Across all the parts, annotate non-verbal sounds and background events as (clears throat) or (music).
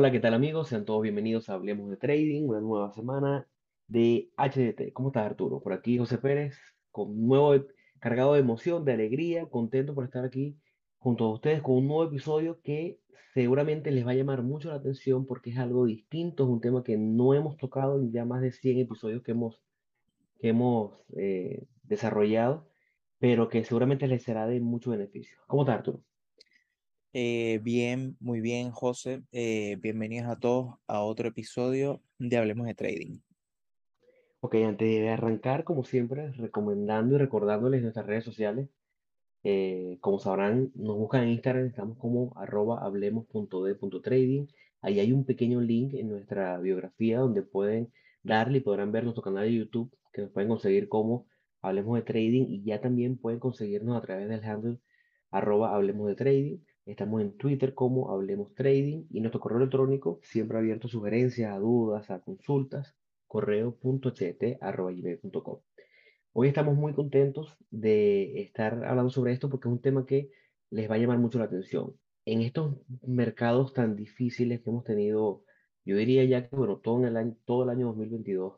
Hola, ¿qué tal amigos? Sean todos bienvenidos a Hablemos de Trading, una nueva semana de HDT. ¿Cómo estás, Arturo? Por aquí José Pérez, con nuevo, cargado de emoción, de alegría, contento por estar aquí junto a ustedes con un nuevo episodio que seguramente les va a llamar mucho la atención porque es algo distinto, es un tema que no hemos tocado en ya más de 100 episodios que hemos, que hemos eh, desarrollado, pero que seguramente les será de mucho beneficio. ¿Cómo estás, Arturo? Eh, bien, muy bien, José. Eh, bienvenidos a todos a otro episodio de Hablemos de Trading. Ok, antes de arrancar, como siempre, recomendando y recordándoles nuestras redes sociales. Eh, como sabrán, nos buscan en Instagram, estamos como arroba hablemos.de.trading. Ahí hay un pequeño link en nuestra biografía donde pueden darle y podrán ver nuestro canal de YouTube, que nos pueden conseguir como Hablemos de Trading y ya también pueden conseguirnos a través del handle arroba Hablemos de Trading. Estamos en Twitter como Hablemos Trading y nuestro correo electrónico siempre abierto a sugerencias, a dudas, a consultas, correo.cht@gmail.com. Hoy estamos muy contentos de estar hablando sobre esto porque es un tema que les va a llamar mucho la atención. En estos mercados tan difíciles que hemos tenido, yo diría ya que, bueno, todo el año, todo el año 2022,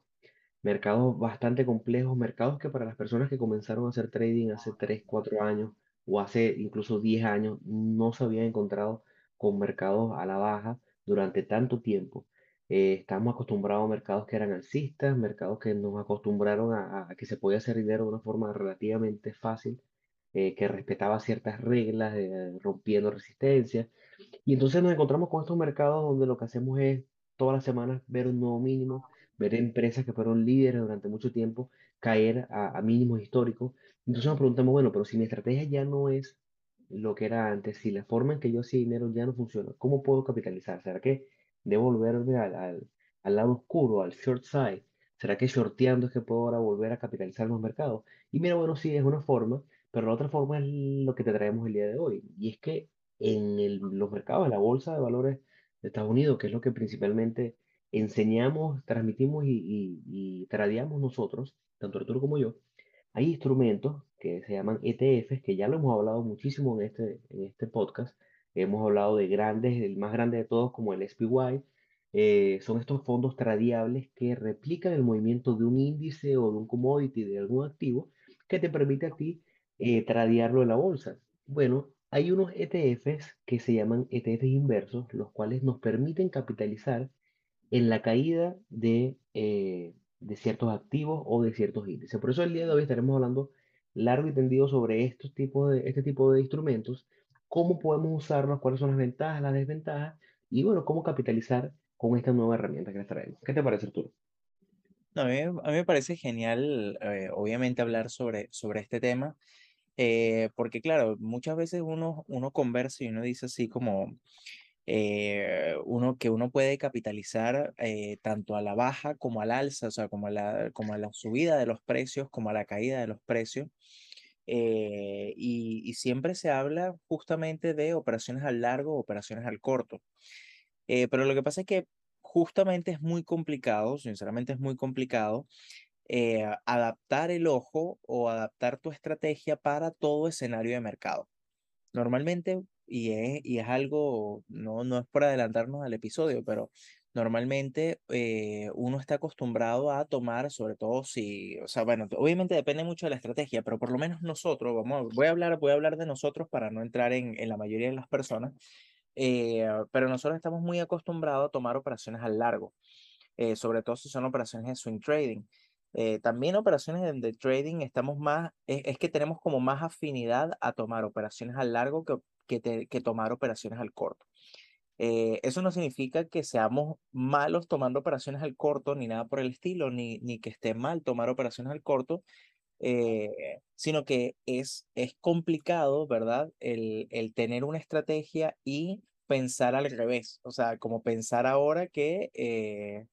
mercados bastante complejos, mercados que para las personas que comenzaron a hacer trading hace 3 4 años o hace incluso 10 años, no se habían encontrado con mercados a la baja durante tanto tiempo. Eh, estamos acostumbrados a mercados que eran alcistas, mercados que nos acostumbraron a, que se podía hacer dinero de una forma relativamente fácil, eh, que respetaba ciertas reglas, rompiendo resistencias. Y entonces nos encontramos con estos mercados donde lo que hacemos es todas las semanas ver un nuevo mínimo, ver empresas que fueron líderes durante mucho tiempo caer a, a mínimos históricos. Entonces nos preguntamos, bueno, pero si mi estrategia ya no es lo que era antes, si la forma en que yo hacía dinero ya no funciona, ¿cómo puedo capitalizar? ¿Será que debo volverme al, al, al lado oscuro, al short side? ¿Será que shorteando es que puedo ahora volver a capitalizar los mercados? Y mira, bueno, sí, es una forma, pero la otra forma es lo que te traemos el día de hoy. Y es que en el- los mercados, en la bolsa de valores de Estados Unidos, que es lo que principalmente enseñamos, transmitimos y, y, y nosotros, tanto Arturo como yo, hay instrumentos que se llaman ETFs, que ya lo hemos hablado muchísimo en este, en este podcast. Hemos hablado de grandes, el más grande de todos como el SPY. eh, son estos fondos tradiables que replican el movimiento de un índice o de un commodity, de algún activo, que te permite a ti eh, en la bolsa. Bueno, hay unos ETFs que se llaman ETFs inversos, los cuales nos permiten capitalizar en la caída de, eh, de ciertos activos o de ciertos índices. Por eso el día de hoy estaremos hablando largo y tendido sobre estos tipos de, este tipo de instrumentos, cómo podemos usarlos, cuáles son las ventajas, las desventajas y bueno, cómo capitalizar con esta nueva herramienta que les traemos. ¿Qué te parece, Arturo? A mí, a mí me parece genial, eh, obviamente, hablar sobre, sobre este tema, eh, porque claro, muchas veces uno, uno conversa y uno dice así como eh, uno, que uno puede capitalizar eh, tanto a la baja como al alza, o sea, como a la, como a la subida de los precios, como a la caída de los precios. eh, y, y siempre se habla justamente de operaciones al largo, operaciones al corto. Eh, pero lo que pasa es que justamente es muy complicado, sinceramente es muy complicado, eh, adaptar el ojo o adaptar tu estrategia para todo escenario de mercado. Normalmente, y es, y es algo, no, no es por adelantarnos al episodio, pero normalmente eh, uno está acostumbrado a tomar, sobre todo si, o sea, bueno, obviamente depende mucho de la estrategia, pero por lo menos nosotros, vamos, voy a hablar, voy a hablar de nosotros para no entrar en, en la mayoría de las personas, eh, pero nosotros estamos muy acostumbrados a tomar operaciones al largo, eh, sobre todo si son operaciones de swing trading. Eh, también operaciones de, de trading estamos más, es, es que tenemos como más afinidad a tomar operaciones al largo que, que, te- que tomar operaciones al corto. Eh, eso no significa que seamos malos tomando operaciones al corto, ni nada por el estilo, ni, ni que esté mal tomar operaciones al corto, eh, sino que es, es complicado, ¿verdad? El, el tener una estrategia y pensar al revés, o sea, como pensar ahora que, eh,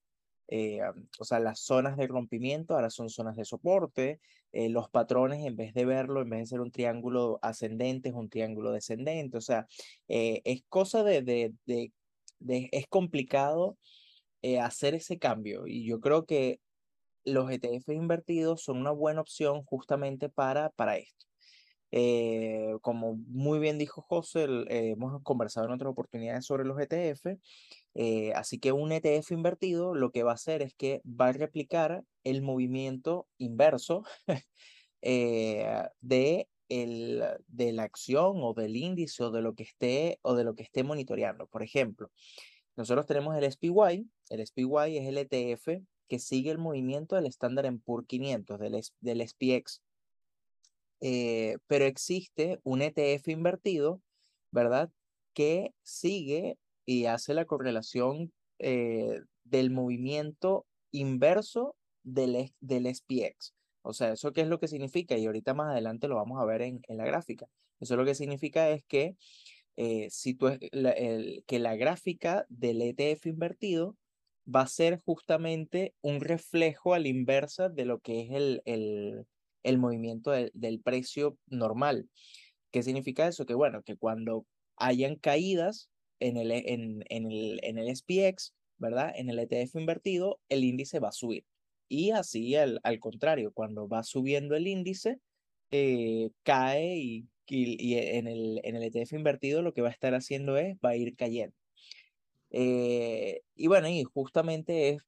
eh, o sea, las zonas de rompimiento ahora son zonas de soporte, eh, los patrones en vez de verlo, en vez de ser un triángulo ascendente, es un triángulo descendente, o sea, eh, es cosa de, de, de, de- es complicado hacer ese cambio y yo creo que los ETF invertidos son una buena opción justamente para, para esto. Eh, como muy bien dijo José, el- eh, hemos conversado en otras oportunidades sobre los ETF, eh, así que un ETF invertido lo que va a hacer es que va a replicar el movimiento inverso (laughs) eh, de, el, de la acción o del índice o de lo que esté o de lo que esté monitoreando. Por ejemplo, nosotros tenemos el SPY, el SPY es el ETF que sigue el movimiento del Standard Poor's 500, del, del SPX. Eh, pero existe un ETF invertido, ¿verdad? Que sigue y hace la correlación eh, del movimiento inverso del, del SPX. O sea, ¿eso qué es lo que significa? Y ahorita más adelante lo vamos a ver en, en la gráfica. Eso lo que significa es que eh, si tú, la, el- que la gráfica del ETF invertido va a ser justamente un reflejo a la inversa de lo que es el, el, el movimiento del precio normal. ¿Qué significa eso? Que bueno, que cuando hayan caídas en el, en, en el, en el SPX, ¿verdad? En el ETF invertido, el índice va a subir. Y así al, al contrario, cuando va subiendo el índice, eh, cae y, y, y en el, en el ETF invertido lo que va a estar haciendo es, va a ir cayendo. Eh, y bueno, y justamente es,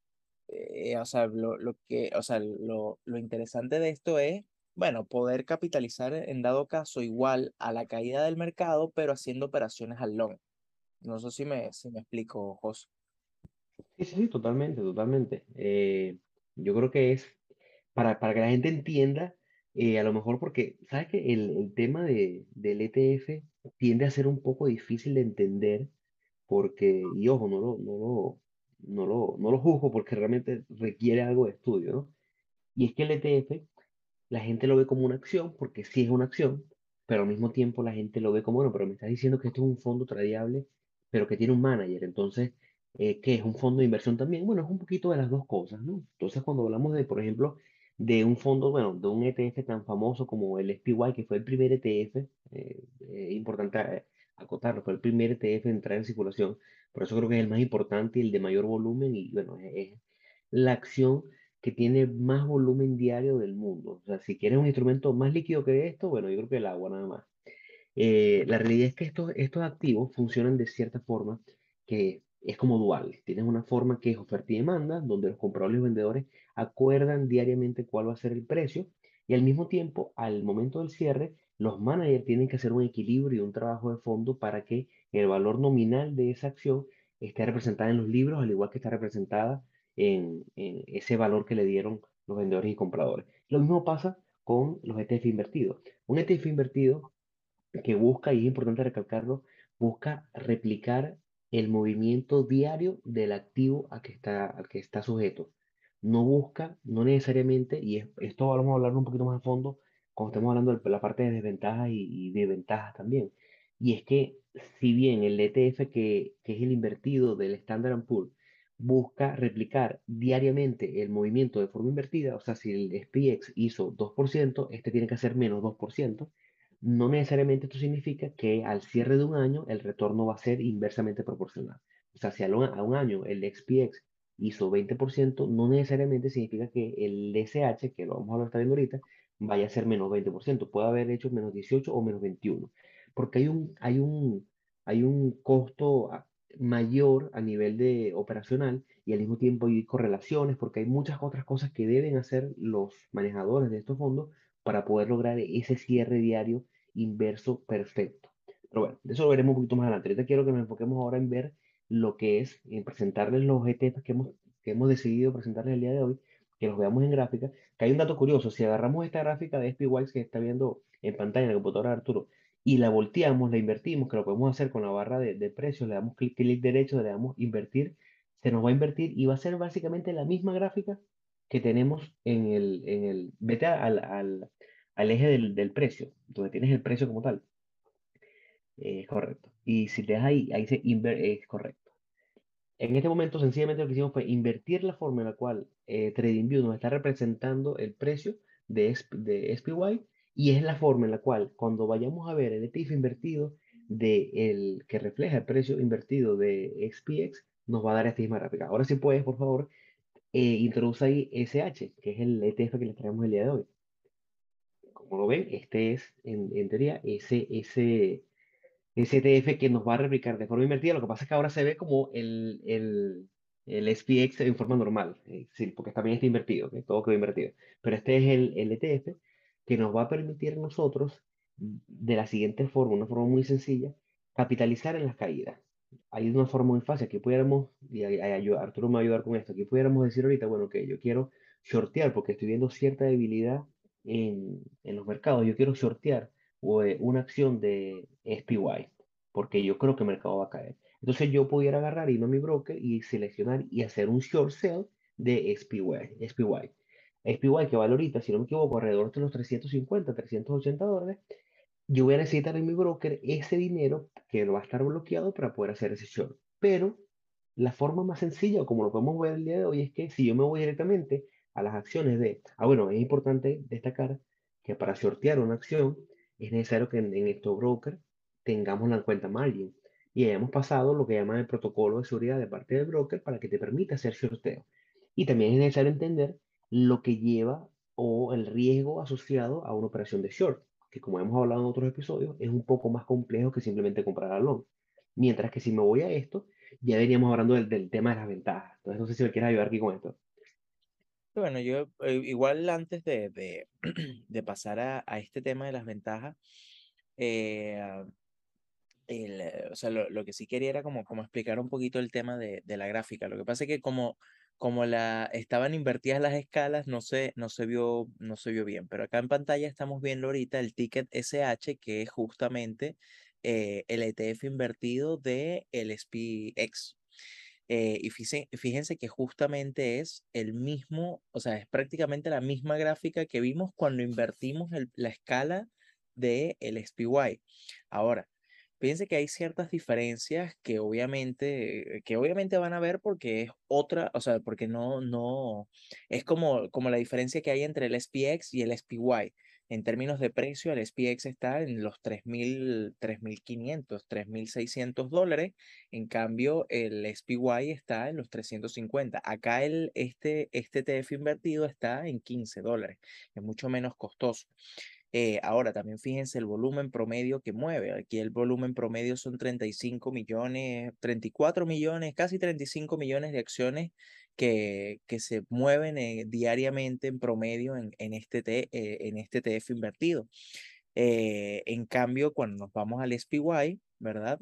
eh, o sea, lo, lo que, o sea, lo, lo interesante de esto es, bueno, poder capitalizar en dado caso igual a la caída del mercado, pero haciendo operaciones al long. No sé si me, si me explico, José. Sí, sí, sí, totalmente, totalmente. Eh, yo creo que es para, para que la gente entienda, eh, a lo mejor porque, ¿sabes que el, el tema de, del ETF tiende a ser un poco difícil de entender? Porque, y ojo, no lo, no lo, no lo, no lo juzgo porque realmente requiere algo de estudio, ¿no? Y es que el ETF la gente lo ve como una acción, porque sí es una acción, pero al mismo tiempo la gente lo ve como, bueno, pero me estás diciendo que esto es un fondo tradiable, pero que tiene un manager. Entonces, eh, ¿qué es un fondo de inversión también? Bueno, es un poquito de las dos cosas, ¿no? Entonces, cuando hablamos de, por ejemplo, de un fondo, bueno, de un ETF tan famoso como el SPY, que fue el primer ETF, eh, eh, importante eh, acotarlo, fue el primer ETF en entrar en circulación, por eso creo que es el más importante y el de mayor volumen, y bueno, es, es la acción que tiene más volumen diario del mundo. O sea, si quieres un instrumento más líquido que esto, bueno, yo creo que el agua nada más. Eh, la realidad es que estos, estos activos funcionan de cierta forma que es como dual. Tienes una forma que es oferta y demanda, donde los compradores y vendedores acuerdan diariamente cuál va a ser el precio y al mismo tiempo, al momento del cierre, los managers tienen que hacer un equilibrio y un trabajo de fondo para que el valor nominal de esa acción esté representada en los libros, al igual que está representada en, ese valor que le dieron los vendedores y compradores. Lo mismo pasa con los ETF invertidos. Un ETF invertido que busca, y es importante recalcarlo, busca replicar el movimiento diario del activo a que está, al que está sujeto. No busca, no necesariamente, y es- esto vamos a hablar un poquito más a fondo cuando estemos hablando de la parte de desventajas y, y de ventajas también. Y es que si bien el ETF que, que es el invertido del Standard Poor's busca replicar diariamente el movimiento de forma invertida, o sea, si el SPX hizo 2%, este tiene que hacer menos 2%, no necesariamente esto significa que al cierre de un año el retorno va a ser inversamente proporcional. O sea, si a a un año el XPX hizo 20%, no necesariamente significa que el SH, que lo vamos a hablar también ahorita, vaya a ser menos 20%. Puede haber hecho menos 18 o menos 21. Porque hay un, hay un, hay un costo a- mayor a nivel de operacional y al mismo tiempo hay correlaciones porque hay muchas otras cosas que deben hacer los manejadores de estos fondos para poder lograr ese cierre diario inverso perfecto. Pero bueno, de eso lo veremos un poquito más adelante. Ahorita quiero que nos enfoquemos ahora en ver lo que es, en presentarles los ETFs que hemos, que hemos decidido presentarles el día de hoy, que los veamos en gráfica. Que hay un dato curioso, si agarramos esta gráfica de SPY que está viendo en pantalla en la computadora de Arturo y la volteamos, la invertimos, que lo podemos hacer con la barra de, precios, le damos clic, derecho, le damos invertir, se nos va a invertir y va a ser básicamente la misma gráfica que tenemos en el, en el, vete al, al, al eje del, del precio, donde tienes el precio como tal. Es correcto. Y si te das ahí, ahí se inver- es correcto. En este momento, sencillamente lo que hicimos fue invertir la forma en la cual eh, TradingView nos está representando el precio de, de SPY y es la forma en la cual cuando vayamos a ver el ETF invertido de el que refleja el precio invertido de XPX, nos va a dar esta misma gráfica. Ahora sí puedes, por favor, eh, introduce ahí SH, que es el ETF que les traemos el día de hoy. como lo ven, este es en, en teoría ese, ese, ese ETF que nos va a replicar de forma invertida. Lo que pasa es que ahora se ve como el, el, el SPX en forma normal, eh, porque también está invertido, ¿ok? todo quedó invertido. Pero este es el, el ETF que nos va a permitir a nosotros, de la siguiente forma, una forma muy sencilla, capitalizar en las caídas. Hay una forma muy fácil, aquí pudiéramos, y Arturo me va a ayudar con esto, aquí pudiéramos decir ahorita, bueno, que yo quiero shortear porque estoy viendo cierta debilidad en, en los mercados, yo quiero shortear una acción de SPY, porque yo creo que el mercado va a caer. Entonces yo pudiera agarrar, irme a mi broker y seleccionar y hacer un short sell de SPY. SPY. SPY que vale ahorita, si no me equivoco, alrededor de los 350, 380 dólares. Yo voy a necesitar en mi broker ese dinero que va a estar bloqueado para poder hacer ese short. Pero la forma más sencilla, como lo podemos ver el día de hoy, es que si yo me voy directamente a las acciones de, ah, bueno, es importante destacar que para shortear una acción es necesario que en, en estos broker tengamos la cuenta margin y hayamos pasado lo que llaman el protocolo de seguridad de parte del broker para que te permita hacer shorteo. Y también es necesario entender lo que lleva o el riesgo asociado a una operación de short, que como hemos hablado en otros episodios, es un poco más complejo que simplemente comprar a long. Mientras que si me voy a esto, ya veníamos hablando del, del tema de las ventajas. Entonces, no sé si me quieres ayudar aquí con esto. Bueno, yo eh, igual antes de, (clears throat) de, pasar a, a este tema de las ventajas, eh, el, eh, o sea, lo, lo que sí quería era como, como explicar un poquito el tema de, de la gráfica. Lo que pasa es que como, como la, estaban invertidas las escalas, no se, no, se vio, no se vio bien. Pero acá en pantalla estamos viendo ahorita el ticket SH, que es justamente el ETF invertido de el SPX. Eh, y fíjense, fíjense que justamente es el mismo, o sea, es prácticamente la misma gráfica que vimos cuando invertimos la escala del el SPY. Ahora, fíjense que hay ciertas diferencias que obviamente, que obviamente van a ver porque es otra, o sea, porque no, no, es como, como la diferencia que hay entre el SPX y el SPY. En términos de precio, el SPX está en los 3.000, 3.500, 3.600 dólares en cambio, el SPY está en los 350. Acá el, este, este ETF invertido está en 15 dólares. Es mucho menos costoso. Eh, ahora, también fíjense el volumen promedio que mueve. Aquí el volumen promedio son 35 millones, 34 millones, casi 35 millones de acciones que, que se mueven eh, diariamente en promedio en, en, este, T, eh, en este ETF invertido. Eh, en cambio, cuando nos vamos al SPY, ¿verdad?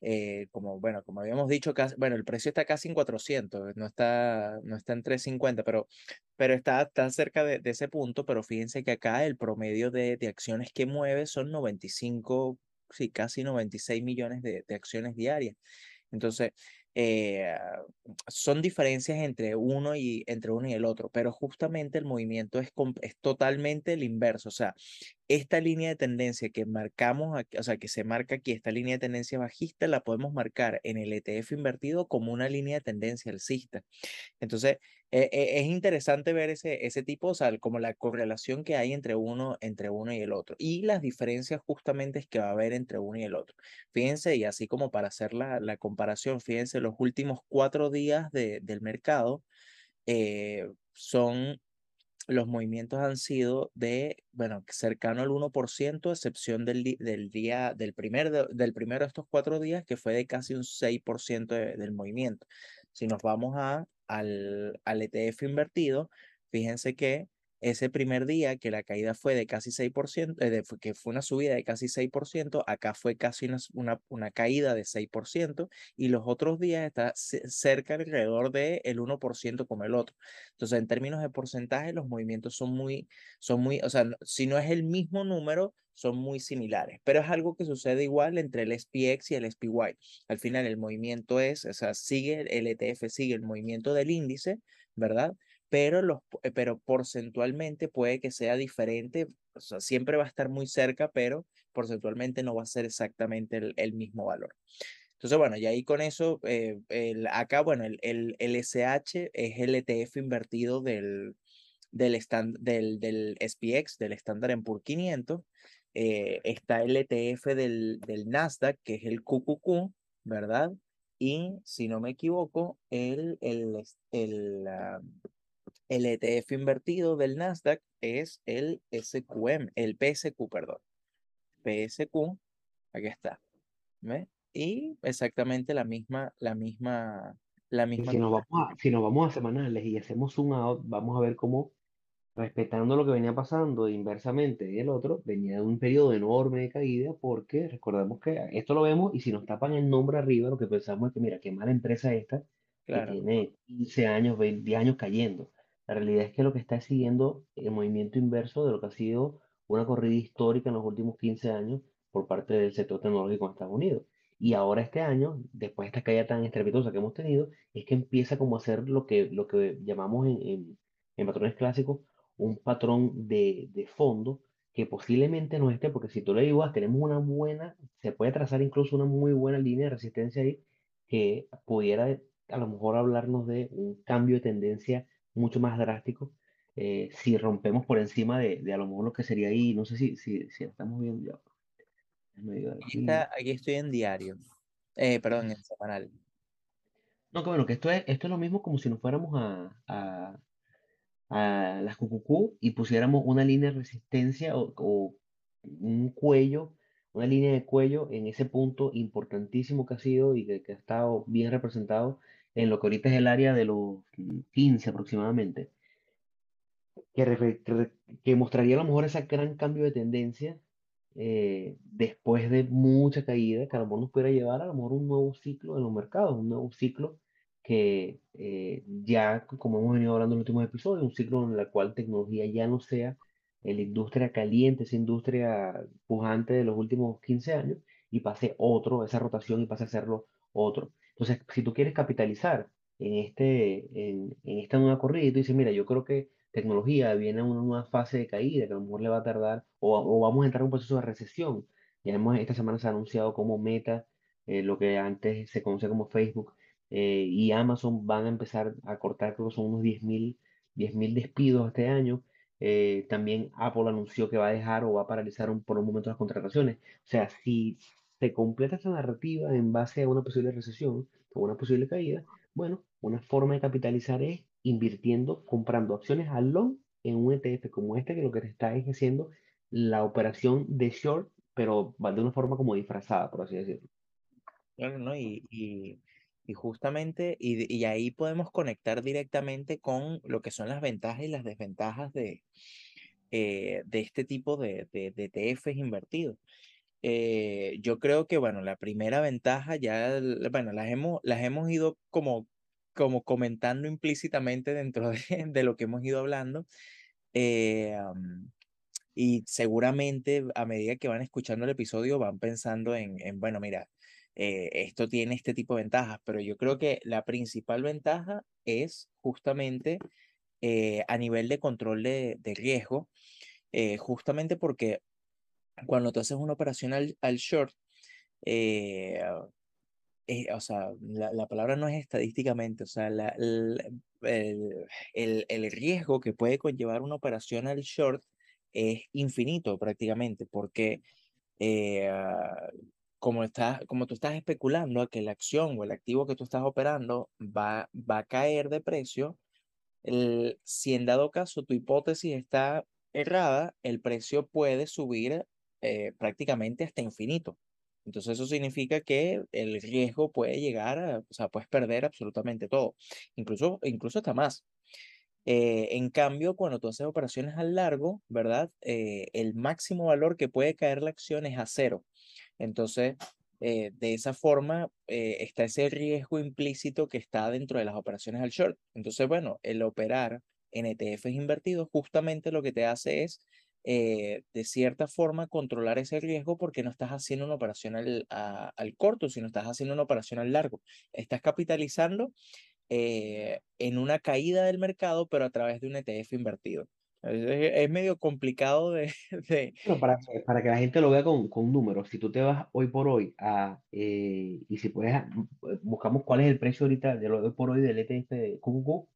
Eh, como, bueno, como habíamos dicho, casi, bueno, el precio está casi en 400, no está, no está en 350, pero, pero está, está cerca de, de ese punto, pero fíjense que acá el promedio de, de acciones que mueve son 95, sí, casi 96 millones de, de acciones diarias. Entonces, eh, son diferencias entre uno y entre uno y el otro, pero justamente el movimiento es, es totalmente el inverso, o sea, esta línea de tendencia que marcamos, o sea, que se marca aquí, esta línea de tendencia bajista, la podemos marcar en el ETF invertido como una línea de tendencia alcista. Entonces, eh, eh, es interesante ver ese, ese tipo, o sea, como la correlación que hay entre uno, entre uno y el otro, y las diferencias justamente es que va a haber entre uno y el otro. Fíjense, y así como para hacer la, la comparación, fíjense, los últimos cuatro días de, del mercado eh, son los movimientos han sido de, bueno, cercano al 1%, a excepción del, del día, del, primer de, del primero de estos cuatro días, que fue de casi un 6% de, del movimiento. Si nos vamos a, al, al ETF invertido, fíjense que ese primer día que la caída fue de casi 6%, eh, de, que fue una subida de casi 6%, acá fue casi una, una, una caída de 6%, y los otros días está cerca alrededor del el 1% como el otro. Entonces, en términos de porcentaje, los movimientos son muy, son muy, o sea, si no es el mismo número, son muy similares, pero es algo que sucede igual entre el SPX y el SPY. Al final, el movimiento es, o sea, sigue, el ETF sigue el movimiento del índice, ¿verdad? Pero, los, pero porcentualmente puede que sea diferente, siempre va a estar muy cerca, pero porcentualmente no va a ser exactamente el, mismo valor. Entonces, bueno, y ahí con eso, eh, el, acá, bueno, el, el, el, SH es el ETF invertido del, del, stand, del, del SPX, del Standard Poor's 500. Eh, está el ETF del, del Nasdaq, que es el QQQ, ¿verdad? Y si no me equivoco, el, el, el ETF invertido del Nasdaq es el SQM, el PSQ, perdón. PSQ, aquí está. ¿Ve? Y exactamente la misma, la misma, la misma. si nos vamos a, si nos vamos a semanales y hacemos un out, vamos a ver cómo respetando lo que venía pasando inversamente y el otro, venía de un periodo enorme de caída porque recordamos que esto lo vemos y si nos tapan el nombre arriba, lo que pensamos es que, mira, qué mala empresa esta que tiene 15 años, 20 años cayendo. La realidad es que lo que está siguiendo el movimiento inverso de lo que ha sido una corrida histórica en los últimos 15 años por parte del sector tecnológico en Estados Unidos. Y ahora este año, después de esta caída tan estrepitosa que hemos tenido, es que empieza como a hacer lo que, lo que llamamos en, en, en patrones clásicos un patrón de, de fondo que posiblemente no esté, porque si tú le digas, tenemos una buena, se puede trazar incluso una muy buena línea de resistencia ahí que pudiera a lo mejor hablarnos de un cambio de tendencia mucho más drástico eh, si rompemos por encima de, de, a lo mejor lo que sería ahí, no sé si, si, si estamos viendo ya. Aquí, está, aquí estoy en diario, eh, perdón, en semanal. No, que bueno, que esto es, esto es lo mismo como si nos fuéramos a, a a las QQQ y pusiéramos una línea de resistencia o, un cuello, una línea de cuello en ese punto importantísimo que ha sido y que, ha estado bien representado en lo que ahorita es el área de los 15 aproximadamente, que, que mostraría a lo mejor ese gran cambio de tendencia eh, después de mucha caída, que a lo mejor nos pudiera llevar a lo mejor un nuevo ciclo en los mercados, un nuevo ciclo que eh, ya, como hemos venido hablando en los últimos episodios, un ciclo en el cual tecnología ya no sea la industria caliente, esa industria pujante de los últimos 15 años, y pase otro, esa rotación y pase a serlo otro. Entonces, si tú quieres capitalizar en, este, en, en esta nueva corrida, y tú dices, mira, yo creo que tecnología viene a una nueva fase de caída, que a lo mejor le va a tardar, o, o vamos a entrar en un proceso de recesión. Ya hemos, esta semana se ha anunciado como Meta, eh, lo que antes se conocía como Facebook, eh, y Amazon van a empezar a cortar, creo que son unos 10.000 10 despidos este año. Eh, también Apple anunció que va a dejar o va a paralizar por un momento las contrataciones. O sea, si se completa esta narrativa en base a una posible recesión o una posible caída, bueno, una forma de capitalizar es invirtiendo, comprando acciones al long en un ETF como este, que lo que está es haciendo la operación de short, pero de una forma como disfrazada, por así decirlo. Claro, ¿no? y y justamente, y, ahí podemos conectar directamente con lo que son las ventajas y las desventajas de, eh, de este tipo de, de, de ETFs invertidos. Eh, yo creo que, bueno, la primera ventaja ya, bueno, las hemos, las hemos ido como, como comentando implícitamente dentro de, (laughs) de lo que hemos ido hablando. Eh, y seguramente a medida que van escuchando el episodio van pensando en, en bueno, mira, eh, esto tiene este tipo de ventajas, pero yo creo que la principal ventaja es justamente eh, a nivel de control de, riesgo, eh, justamente porque cuando tú haces una operación al, short, o sea, la, palabra no es estadísticamente, o sea, el, el, riesgo que puede conllevar una operación al short es infinito prácticamente, porque como, está, como tú estás especulando a que la acción o el activo que tú estás operando va, va a caer de precio, el, si en dado caso tu hipótesis está errada, el precio puede subir eh, prácticamente hasta infinito. Entonces eso significa que el riesgo puede llegar a, o sea, puedes perder absolutamente todo, incluso, incluso hasta más. Eh, en cambio, cuando tú haces operaciones al largo, ¿verdad? Eh, el máximo valor que puede caer la acción es a cero. Entonces, de esa forma está ese riesgo implícito que está dentro de las operaciones al short. Entonces, bueno, el operar en ETFs invertidos justamente lo que te hace es, eh, de cierta forma, controlar ese riesgo porque no estás haciendo una operación al, al corto, sino estás haciendo una operación al largo. Estás capitalizando en una caída del mercado, pero a través de un ETF invertido. Es, medio complicado de... (laughs) para, para, que la gente lo vea con, con, números, si tú te vas hoy por hoy a, eh, y si puedes, eh, buscamos cuál es el precio ahorita de lo hoy por hoy del ETF de QQQ,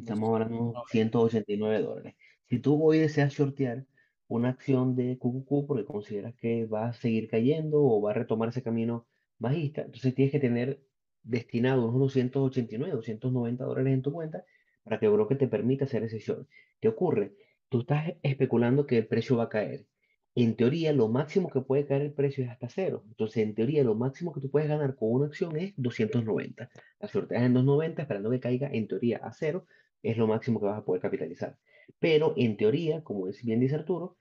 estamos hablando de 189 dólares. Si tú hoy deseas shortear una acción de QQQ porque consideras que va a seguir cayendo o va a retomar ese camino bajista, entonces tienes que tener destinado unos 289, 290 dólares en tu cuenta para que el broker te permita hacer ese short. ¿Qué ocurre? Tú estás especulando que el precio va a caer. En teoría, lo máximo que puede caer el precio es hasta cero. Entonces, en teoría, lo máximo que tú puedes ganar con una acción es 290. La sorteas en 290 esperando que caiga, en teoría, a cero. Es lo máximo que vas a poder capitalizar. Pero, en teoría, como bien dice Arturo,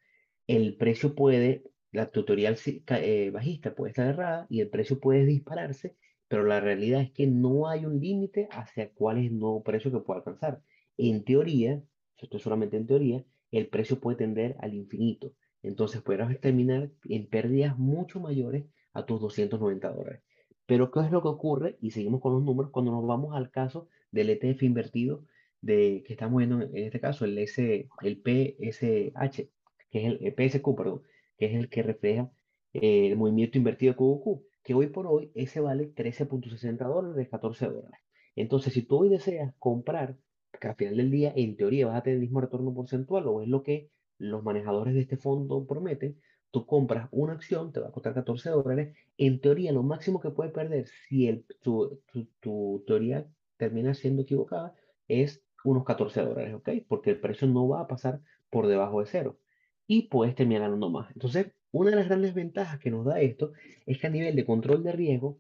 el precio puede, la tutorial eh, bajista puede estar errada y el precio puede dispararse, pero la realidad es que no hay un límite hacia cuál es el nuevo precio que puede alcanzar. En teoría, esto es solamente en teoría, el precio puede tender al infinito. Entonces podrás terminar en pérdidas mucho mayores a tus 290 dólares. Pero ¿qué es lo que ocurre? Y seguimos con los números cuando nos vamos al caso del ETF invertido de, que estamos viendo en este caso, el, S, el PSH, que es el, PSQ, perdón, que es el que refleja eh, el movimiento invertido QQQ, que hoy por hoy ese vale 13.60 dólares, 14 dólares. Entonces, si tú hoy deseas comprar, que al final del día, en teoría, vas a tener el mismo retorno porcentual, o es lo que los manejadores de este fondo prometen, tú compras una acción, te va a costar 14 dólares. En teoría, lo máximo que puedes perder si el, tu, tu, teoría termina siendo equivocada es unos 14 dólares, ¿ok? Porque el precio no va a pasar por debajo de cero y puedes terminar ganando más. Entonces, una de las grandes ventajas que nos da esto es que a nivel de control de riesgo,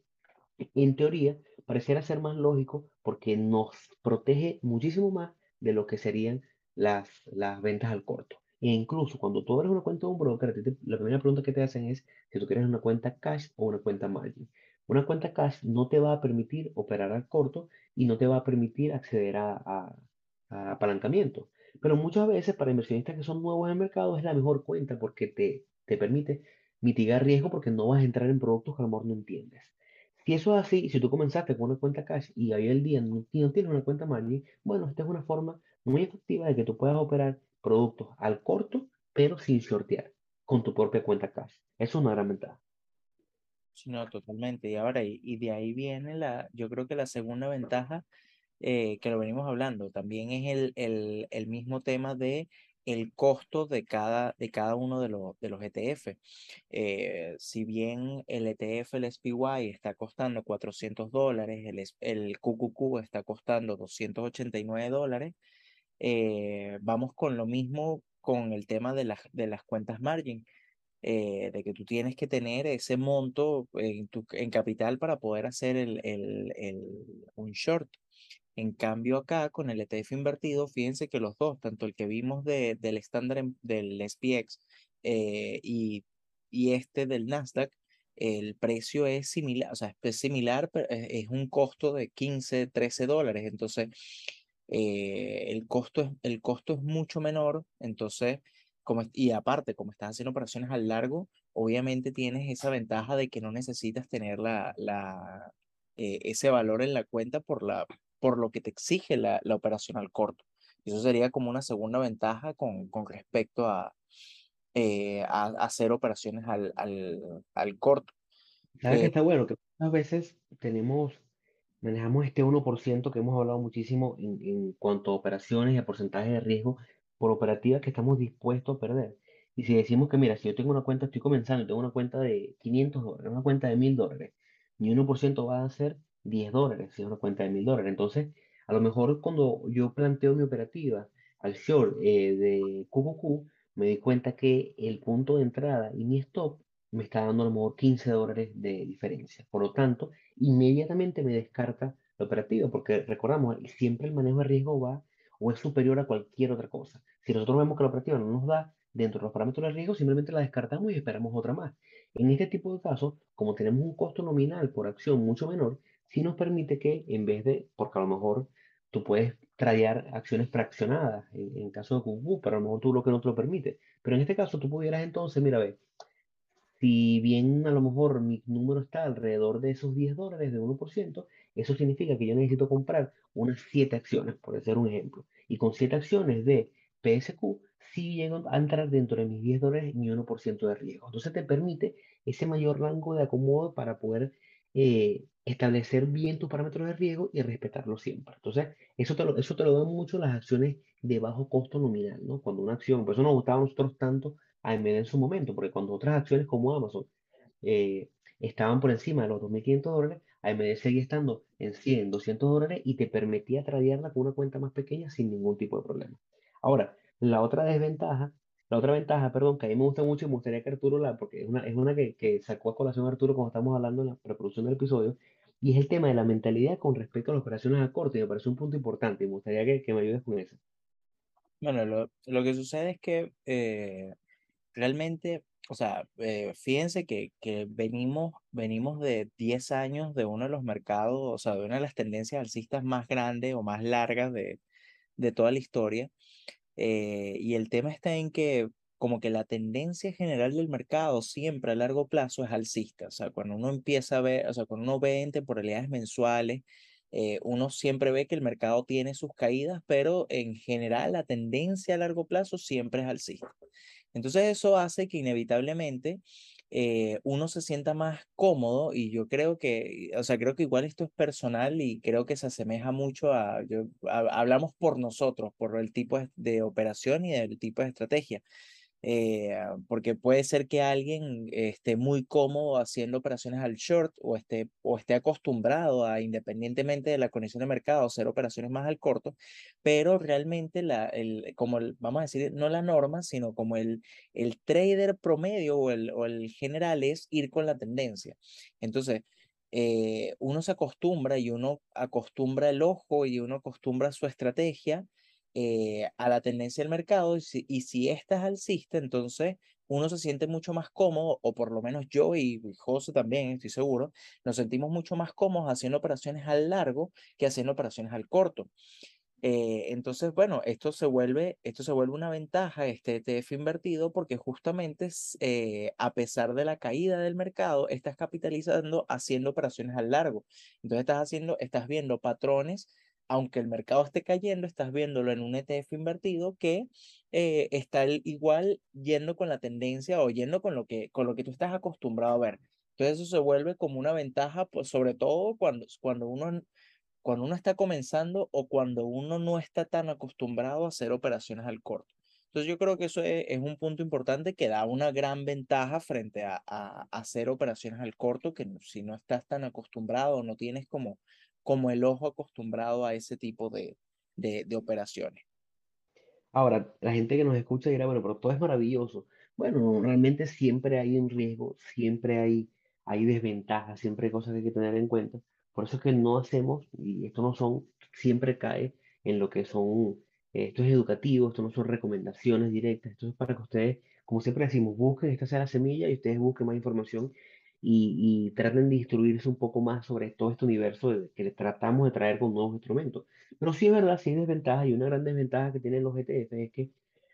en teoría, pareciera ser más lógico porque nos protege muchísimo más de lo que serían las, las ventas al corto. E incluso cuando tú abres una cuenta de un broker, la primera pregunta que te hacen es si tú quieres una cuenta cash o una cuenta margin. Una cuenta cash no te va a permitir operar al corto y no te va a permitir acceder a, a, apalancamiento. Pero muchas veces para inversionistas que son nuevos en el mercado es la mejor cuenta porque te, te permite mitigar riesgo porque no vas a entrar en productos que a lo mejor no entiendes. Si eso es así, si tú comenzaste con una cuenta cash y hoy el día no, no tienes una cuenta margin, bueno, esta es una forma muy efectiva de que tú puedas operar productos al corto, pero sin shortear, con tu propia cuenta cash. Es una gran ventaja. No, totalmente. Y ahora, y, de ahí viene la, yo creo que la segunda ventaja eh, que lo venimos hablando, también es el, el, el, mismo tema de el costo de cada, de cada uno de, los, de los ETF. Eh, si bien el ETF, el SPY, está costando 400 dólares, el, el QQQ está costando 289 dólares, eh, vamos con lo mismo con el tema de, las de las cuentas margin, eh, de que tú tienes que tener ese monto en, tu, en capital para poder hacer el, el, el, un short. En cambio acá con el ETF invertido, fíjense que los dos, tanto el que vimos de, del estándar del SPX eh, y, y este del Nasdaq, el precio es similar, o sea, es similar, pero es un costo de 15, 13 dólares. Entonces, eh, el, costo es, el costo es mucho menor, entonces, como, y aparte, como estás haciendo operaciones al largo, obviamente tienes esa ventaja de que no necesitas tener la, la, eh, ese valor en la cuenta por, la, por lo que te exige la, la operación al corto. Eso sería como una segunda ventaja con, con respecto a, eh, a, hacer operaciones al, al, al corto. ¿Sabes que está bueno? Que muchas veces tenemos manejamos este 1% que hemos hablado muchísimo en, en cuanto a operaciones y a porcentaje de riesgo por operativa que estamos dispuestos a perder. Y si decimos que, mira, si yo tengo una cuenta, estoy comenzando, tengo una cuenta de 500 dólares, una cuenta de 1000 dólares, mi 1% va a ser 10 dólares, si es una cuenta de 1000 dólares. Entonces, a lo mejor cuando yo planteo mi operativa al short eh, de QQQ, me di cuenta que el punto de entrada y mi stop me está dando a lo mejor 15 dólares de diferencia. Por lo tanto, inmediatamente me descarta la operativa, porque recordamos, siempre el manejo de riesgo va o es superior a cualquier otra cosa. Si nosotros vemos que la operativa no nos da dentro de los parámetros de riesgo, simplemente la descartamos y esperamos otra más. En este tipo de casos, como tenemos un costo nominal por acción mucho menor, sí nos permite que en vez de, porque a lo mejor tú puedes traer acciones fraccionadas en, caso de QQ, pero a lo mejor tú lo que no te lo permite. Pero en este caso tú pudieras entonces, mira, ve, si bien a lo mejor mi número está alrededor de esos 10 dólares, de 1%, eso significa que yo necesito comprar unas 7 acciones, por decir un ejemplo. Y con 7 acciones de PSQ, sí llego a entrar dentro de mis 10 dólares ni 1% de riesgo. Entonces te permite ese mayor rango de acomodo para poder eh, establecer bien tus parámetros de riesgo y respetarlo siempre. Entonces, eso te lo, eso te lo dan mucho las acciones de bajo costo nominal, ¿no? Cuando una acción, por eso nos gustaba a nosotros tanto AMD en su momento, porque cuando otras acciones como Amazon, eh, estaban por encima de los 2.500 dólares, AMD seguía estando en 100, 200 dólares y te permitía tradearla con una cuenta más pequeña sin ningún tipo de problema. Ahora, la otra desventaja, la otra ventaja, perdón, que a mí me gusta mucho y me gustaría que Arturo la, porque es una, es una que, que sacó a colación Arturo cuando estamos hablando en la preproducción del episodio, y es el tema de la mentalidad con respecto a las operaciones a corto, y me parece un punto importante, y me gustaría que, que me ayudes con eso. Bueno, lo, lo que sucede es que eh, realmente, o sea, eh, fíjense que, que venimos, venimos de 10 años de uno de los mercados, o sea, de una de las tendencias alcistas más grandes o más largas de, de toda la historia. Eh, y el tema está en que como que la tendencia general del mercado siempre a largo plazo es alcista. O sea, cuando uno empieza a ver, o sea, cuando uno ve en temporalidades mensuales, eh, uno siempre ve que el mercado tiene sus caídas, pero en general la tendencia a largo plazo siempre es alcista. Entonces eso hace que inevitablemente eh, uno se sienta más cómodo y yo creo que, o sea, creo que igual esto es personal y creo que se asemeja mucho a, yo, hablamos por nosotros, por el tipo de operación y del tipo de estrategia. Eh, porque puede ser que alguien esté muy cómodo haciendo operaciones al short o esté, o esté acostumbrado a, independientemente de la condición de mercado, hacer operaciones más al corto, pero realmente, la, el, como el, vamos a decir, no la norma, sino como el, el trader promedio o el, o el general es ir con la tendencia. Entonces, eh, uno se acostumbra y uno acostumbra el ojo y uno acostumbra su estrategia eh, a la tendencia del mercado y si, y esta es alcista, entonces uno se siente mucho más cómodo, o por lo menos yo y, José también, estoy seguro, nos sentimos mucho más cómodos haciendo operaciones al largo que haciendo operaciones al corto. Eh, entonces, bueno, esto se vuelve, esto se vuelve una ventaja, este ETF invertido, porque justamente eh, a pesar de la caída del mercado, estás capitalizando haciendo operaciones al largo. Entonces estás haciendo, estás viendo patrones aunque el mercado esté cayendo, estás viéndolo en un ETF invertido que eh, está igual yendo con la tendencia o yendo con lo, que, con lo que tú estás acostumbrado a ver. Entonces eso se vuelve como una ventaja, pues, sobre todo cuando, cuando, uno, cuando uno está comenzando o cuando uno no está tan acostumbrado a hacer operaciones al corto. Entonces yo creo que eso es, es un punto importante que da una gran ventaja frente a, a, a hacer operaciones al corto, que si no estás tan acostumbrado, no tienes como como el ojo acostumbrado a ese tipo de, de, operaciones. Ahora, la gente que nos escucha dirá, bueno, pero todo es maravilloso. Bueno, realmente siempre hay un riesgo, siempre hay, hay desventajas, siempre hay cosas que hay que tener en cuenta. Por eso es que no hacemos, y esto no son, siempre cae en lo que son, esto es educativo, esto no son recomendaciones directas, esto es para que ustedes, como siempre decimos, busquen, esta sea la semilla y ustedes busquen más información y, y traten de instruirse un poco más sobre todo este universo de- que tratamos de traer con nuevos instrumentos. Pero sí es verdad, sí hay desventajas y una gran desventaja que tienen los ETF es que,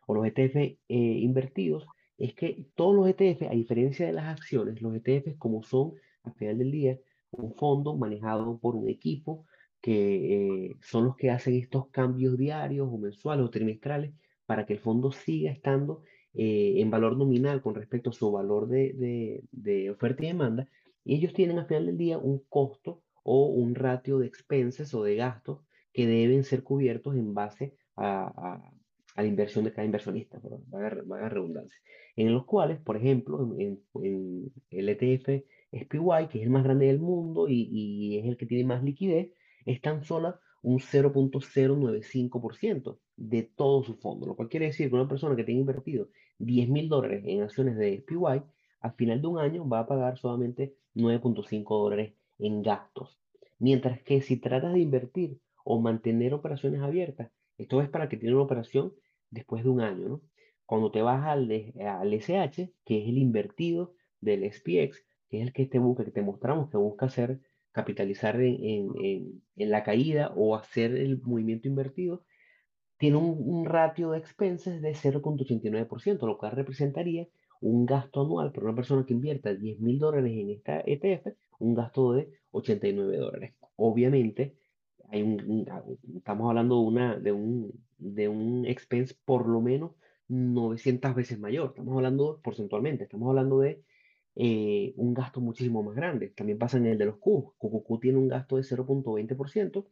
o los ETF eh, invertidos, es que todos los ETF, a diferencia de las acciones, los ETFs como son al final del día un fondo manejado por un equipo que eh, son los que hacen estos cambios diarios o mensuales o trimestrales para que el fondo siga estando eh, en valor nominal con respecto a su valor de, de- de oferta y demanda, y ellos tienen al final del día un costo o un ratio de expenses o de gastos que deben ser cubiertos en base a, a- a la inversión de cada inversionista, valga la redundancia. En los cuales, por ejemplo, en, en- el ETF SPY, que es el más grande del mundo y, y es el que tiene más liquidez, es tan solo un 0.095% de todo su fondo, lo cual quiere decir que una persona que tenga invertido 10 mil dólares en acciones de SPY, al final de un año va a pagar solamente 9.5 dólares en gastos. Mientras que si tratas de invertir o mantener operaciones abiertas, esto es para que tenga una operación después de un año, ¿no? Cuando te vas al, al SH, que es el invertido del SPX, que es el que te busca, que te mostramos que busca hacer, capitalizar en, en, en, en la caída o hacer el movimiento invertido, tiene un, un ratio de expenses de 0.89%, lo cual representaría un gasto anual para una persona que invierta 10 mil dólares en esta ETF, un gasto de 89 dólares. Obviamente, hay un, estamos hablando de, una, de, un, de un expense por lo menos 900 veces mayor. Estamos hablando porcentualmente, estamos hablando de eh, un gasto muchísimo más grande. También pasa en el de los Q. QQQ tiene un gasto de 0.20%,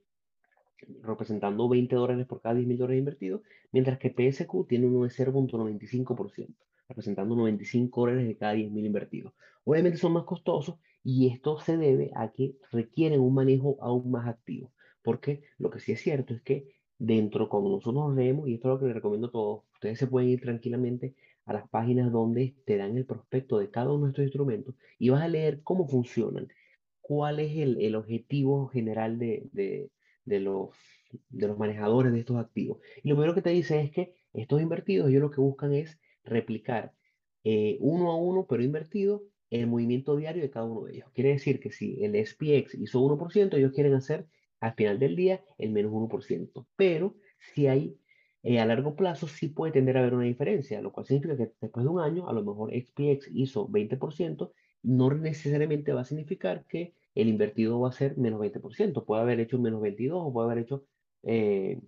representando 20 dólares por cada 10 mil dólares invertidos, mientras que PSQ tiene uno de 0.95%, representando 95 dólares de cada 10 mil invertidos. Obviamente son más costosos Y esto se debe a que requieren un manejo aún más activo. Porque lo que sí es cierto es que dentro, como nosotros nos leemos, y esto es lo que les recomiendo a todos, ustedes se pueden ir tranquilamente a las páginas donde te dan el prospecto de cada uno de estos instrumentos y vas a leer cómo funcionan, cuál es el, el objetivo general de, de, de los, de los manejadores de estos activos. Y lo primero que te dice es que estos invertidos, ellos lo que buscan es replicar eh, uno a uno, pero invertido, el movimiento diario de cada uno de ellos. Quiere decir que si el SPX hizo 1%, ellos quieren hacer al final del día el menos 1%. Pero si hay eh, a largo plazo, sí puede tender a haber una diferencia, lo cual significa que después de un año, a lo mejor SPX hizo 20%, no necesariamente va a significar que el invertido va a ser menos 20%. Puede haber hecho menos 22 o puede haber hecho, eh,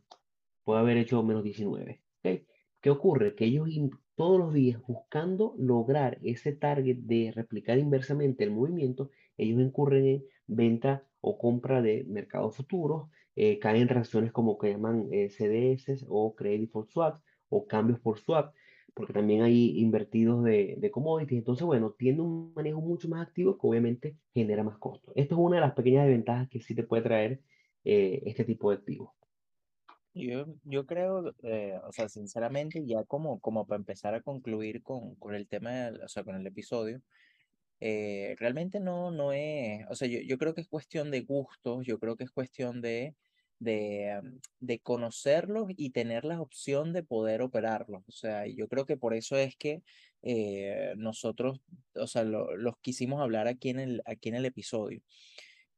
puede haber hecho menos 19. ¿okay? ¿Qué ocurre? Que ellos todos los días buscando lograr ese target de replicar inversamente el movimiento, ellos incurren en venta o compra de mercados futuros, eh, caen en reacciones como que llaman eh, CDS o Credit for Swaps o cambios por swap, porque también hay invertidos de, de commodities. Entonces, bueno, tiene un manejo mucho más activo que obviamente genera más costo. Esto es una de las pequeñas desventajas que sí te puede traer eh, este tipo de activos. Yo, yo creo, eh, o sea, sinceramente, ya como, como para empezar a concluir con, con el tema, o sea, con el episodio, eh, realmente no, no es, o sea, yo, yo creo que es cuestión de gustos, yo creo que es cuestión de, de, mm, de conocerlos y tener la opción de poder operarlos. O sea, yo creo que por eso es que eh, nosotros, o sea, lo- los quisimos hablar aquí en el, aquí en el episodio.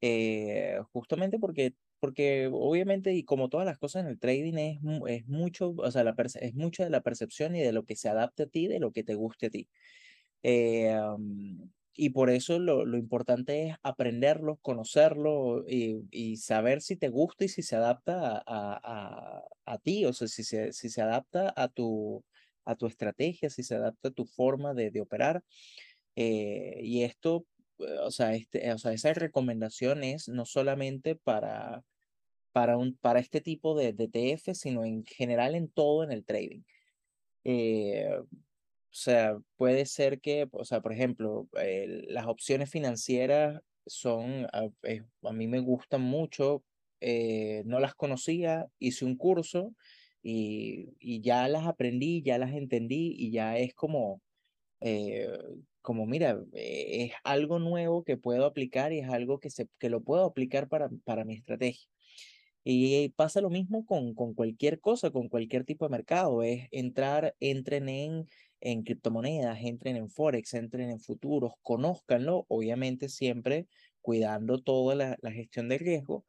Eh, justamente porque, porque obviamente, y como todas las cosas en el trading, es, es mucho, o sea, la es mucho de la percepción y de lo que se adapte a ti, de lo que te guste a ti. Eh, am, y por eso lo, lo importante es aprenderlo, conocerlo y, y saber si te gusta y si se adapta a, a, a, ti, o sea, si se, si se adapta a tu, a tu estrategia, si se adapta a tu forma de, de operar. Eh, y esto, eh, o sea, este, o sea, esa recomendación es no solamente para, para, un, para este tipo de, de ETF, sino en general en todo en el trading. Eh, o sea, puede ser que, o sea, por ejemplo, eh, las opciones financieras son, a, a mí me gustan mucho, eh, no las conocía, hice un curso y, y ya las aprendí, ya las entendí y ya es como, eh, como mira, eh, es algo nuevo que puedo aplicar y es algo que, se, que lo puedo aplicar para, para mi estrategia. Y pasa lo mismo con, con cualquier cosa, con cualquier tipo de mercado. Es entrar, entren en, en criptomonedas, entren en Forex, entren en futuros, conózcanlo, obviamente siempre cuidando toda la, la gestión de riesgo,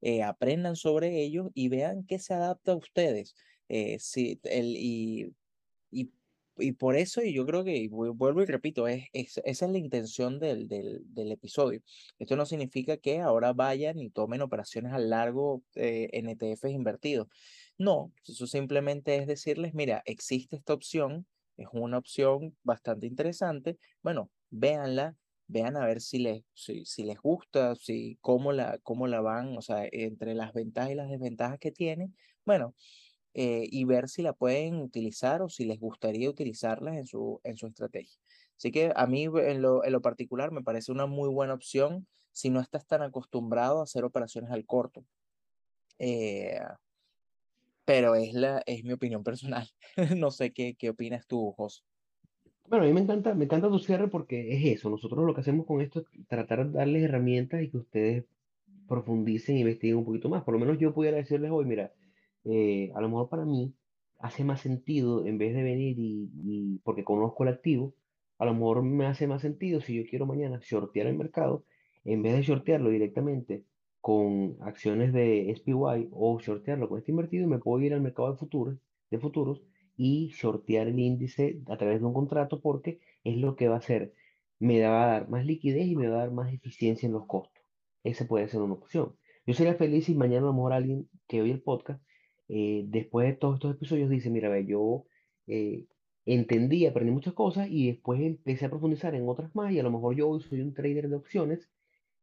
eh, aprendan sobre ellos y vean qué se adapta a ustedes. Eh, si el, y y, y por eso, y yo creo que, y vu- vuelvo y repito, es, es- esa es la intención del, del, del episodio. Esto no significa que ahora vayan y tomen operaciones a largo eh, en ETFs invertidos. No, eso simplemente es decirles, mira, existe esta opción, es una opción bastante interesante. Bueno, véanla, vean a ver si les, si, si les gusta, si, cómo la, cómo la van, o sea, entre las ventajas y las desventajas que tiene. Bueno eh, y ver si la pueden utilizar o si les gustaría utilizarlas en su, en su estrategia. Así que a mí en lo, en lo particular me parece una muy buena opción si no estás tan acostumbrado a hacer operaciones al corto. Eh, pero es, la, es mi opinión personal. (laughs) No sé qué, qué opinas tú, José. Bueno, a mí me encanta, me encanta tu cierre porque es eso. Nosotros lo que hacemos con esto es tratar de darles herramientas y que ustedes profundicen e investiguen un poquito más. Por lo menos yo pudiera decirles hoy, mira, eh, a lo mejor para mí hace más sentido en vez de venir y, y porque conozco el activo, a lo mejor me hace más sentido si yo quiero mañana shortear el mercado, en vez de shortearlo directamente con acciones de SPY o shortearlo con este invertido, me puedo ir al mercado de futuros, de futuros y shortear el índice a través de un contrato porque es lo que va a hacer. Me va a dar más liquidez y me va a dar más eficiencia en los costos. Esa puede ser una opción. Yo sería feliz si mañana a lo mejor alguien que oye el podcast, eh, después de todos estos episodios, dice, mira, ve, yo eh, entendí, aprendí muchas cosas y después empecé a profundizar en otras más y a lo mejor yo hoy soy un trader de opciones,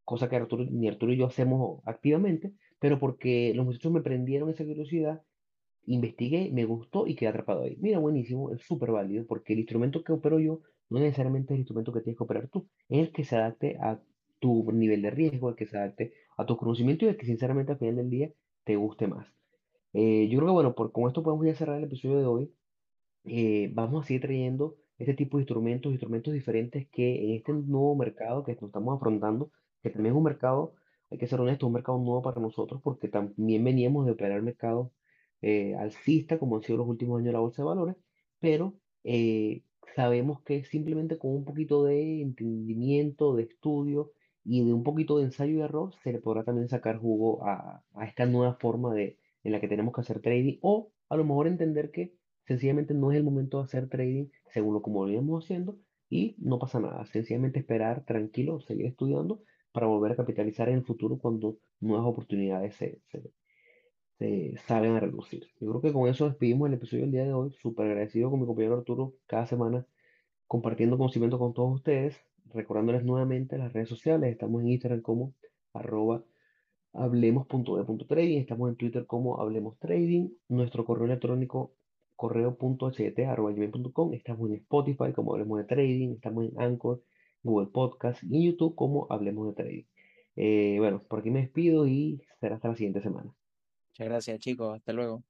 cosa que Arturo, ni Arturo y yo hacemos activamente, pero porque los muchachos me prendieron esa curiosidad, investigué, me gustó y quedé atrapado ahí. Mira, buenísimo, es súper válido porque el instrumento que opero yo no necesariamente es el instrumento que tienes que operar tú, es el que se adapte a tu nivel de riesgo, el que se adapte a tus conocimientos y el que sinceramente al final del día te guste más. Eh, yo creo que bueno, por, con esto podemos ya cerrar el episodio de hoy eh, vamos a seguir trayendo este tipo de instrumentos, instrumentos diferentes que en este nuevo mercado que nos estamos afrontando, que también es un mercado, hay que ser honesto, un mercado nuevo para nosotros porque también veníamos de operar mercado eh, alcista como han sido los últimos años de la bolsa de valores, pero eh, sabemos que simplemente con un poquito de entendimiento, de estudio y de un poquito de ensayo y error se le podrá también sacar jugo a, a esta nueva forma de, en la que tenemos que hacer trading o a lo mejor entender que Sencillamente no es el momento de hacer trading según lo como lo veníamos haciendo y no pasa nada. Sencillamente esperar tranquilo, seguir estudiando para volver a capitalizar en el futuro cuando nuevas oportunidades se, se, se salgan a reducir. Yo creo que con eso despedimos el episodio del día de hoy. Súper agradecido con mi compañero Arturo cada semana compartiendo conocimiento con todos ustedes. Recordándoles nuevamente las redes sociales. Estamos en Instagram como arroba hablemos.de.trading. Estamos en Twitter como Hablemos Trading. Nuestro correo electrónico correo.ht.com. Estamos en Spotify como Hablemos de Trading, estamos en Anchor, Google Podcast y en YouTube como Hablemos de Trading. Eh, bueno, por aquí me despido y será hasta la siguiente semana. Muchas gracias, chicos. Hasta luego.